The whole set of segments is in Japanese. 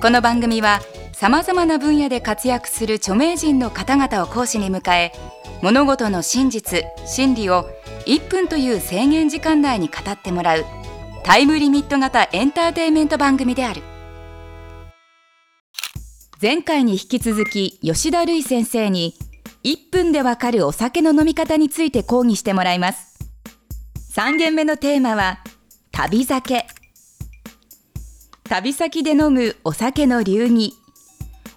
この番組はさまざまな分野で活躍する著名人の方々を講師に迎え物事の真実真理を1分という制限時間内に語ってもらうタイムリミット型エンターテイメント番組である。前回に引き続き吉田類先生に1分でわかるお酒の飲み方について講義してもらいます。3限目のテーマは旅酒。旅先で飲むお酒の流儀。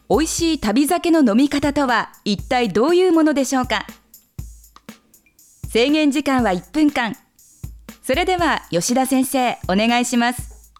美味しい旅酒の飲み方とは一体どういうものでしょうか？制限時間は1分間。それでは吉田先生お願いします。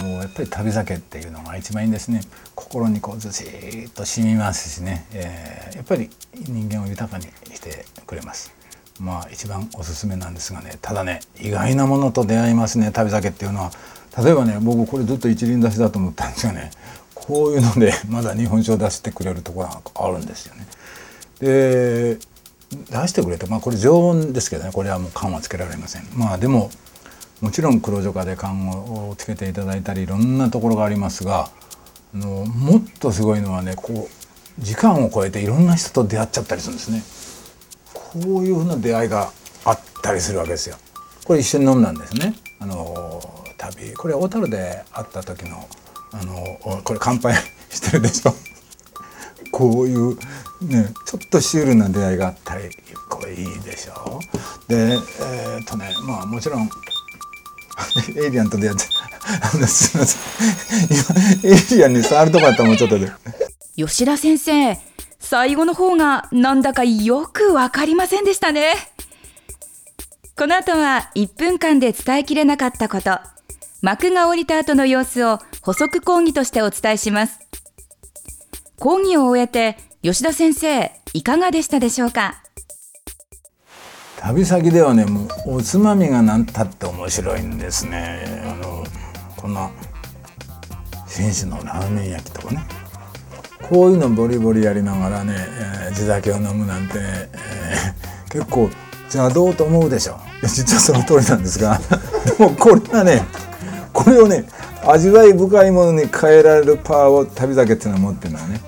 あのやっぱり旅酒っていうのが一番いいんですね。心にこうずしっと染みますしね、えー、やっぱり人間を豊かにしてくれます。まあ一番おすすめなんですがねただね意外なものと出会いますね旅酒っていうのは。例えばね僕これずっと一輪出しだと思ったんですがねこういうのでまだ日本酒を出してくれるところがあるんですよね。で出してくれてまあこれ常温ですけどねこれはもう缶はつけられません。まあでももちろん黒女化で缶をつけていただいたりいろんなところがありますがあのもっとすごいのはねこう時間を超えていろんな人と出会っちゃったりするんですね。こういうふうな出会いがあったりするわけですよ。これ一緒に飲んだんですね。あの旅。これ小樽で会った時のあのこれ乾杯 してるでしょ。こういうねちょっとシュールな出会いがあったりこれいいでしょ。でえー、っとねまあもちろん エイリアンと出会って すみません。今エイリアンに触るとこだったらもうちょっとで。吉田先生最後の方がなんだかよくわかりませんでしたね。この後は1分間で伝えきれなかったこと。幕が降りた後の様子を補足講義としてお伝えします。講義を終えて吉田先生いかがでしたでしょうか？旅先ではねもうおつまみが何たって面白いんですね。あのこんな紳士のラーメン焼きとかね。こういうのボリボリやりながらね、えー、地酒を飲むなんて、えー、結構邪道と思うでしょ。実はその通りなんですが。でもこれはねこれをね味わい深いものに変えられるパワーを旅酒っていうのは持ってるのはね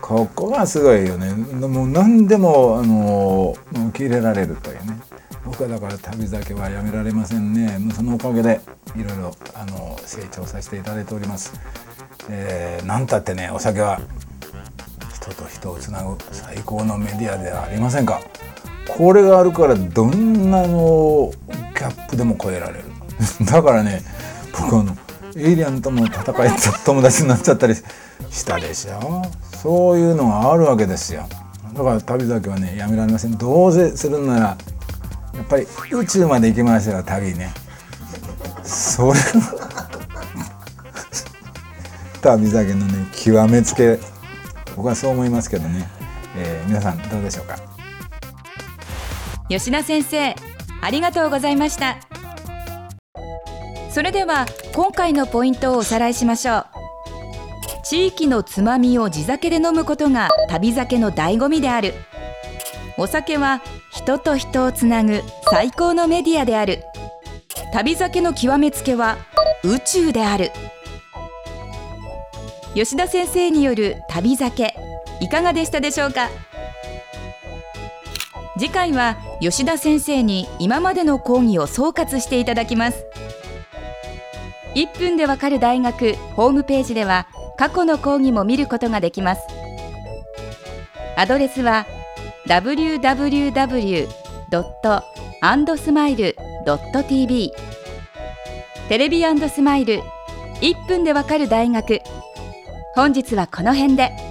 ここがすごいよね。もう何でもあの受け入れられるというね。僕はだから旅酒はやめられませんね。そのおかげでいろいろあの成長させていただいております、えー、なんたってねお酒は人と人をつなぐ最高のメディアではありませんか。これがあるからどんなのギャップでも超えられる。だからね僕あのエイリアンとも戦い友達になっちゃったりしたでしょ？そういうのがあるわけですよ。だから旅だけはねやめられません。どうせするならやっぱり宇宙まで行きましたら旅ね。それ 旅酒のね極めつけ。僕はそう思いますけどね、えー、皆さんどうでしょうか？吉田先生ありがとうございました。それでは今回のポイントをおさらいしましょう。地域のつまみを地酒で飲むことが旅酒の醍醐味である。お酒は人と人をつなぐ最高のメディアである。旅酒の極めつけは宇宙である。吉田先生による旅酒いかがでしたでしょうか？次回は吉田先生に今までの講義を総括していただきます。1分でわかる大学ホームページでは過去の講義も見ることができます。アドレスは www.andsmile.tv テレビスマイル1分でわかる大学。本日はこの辺で。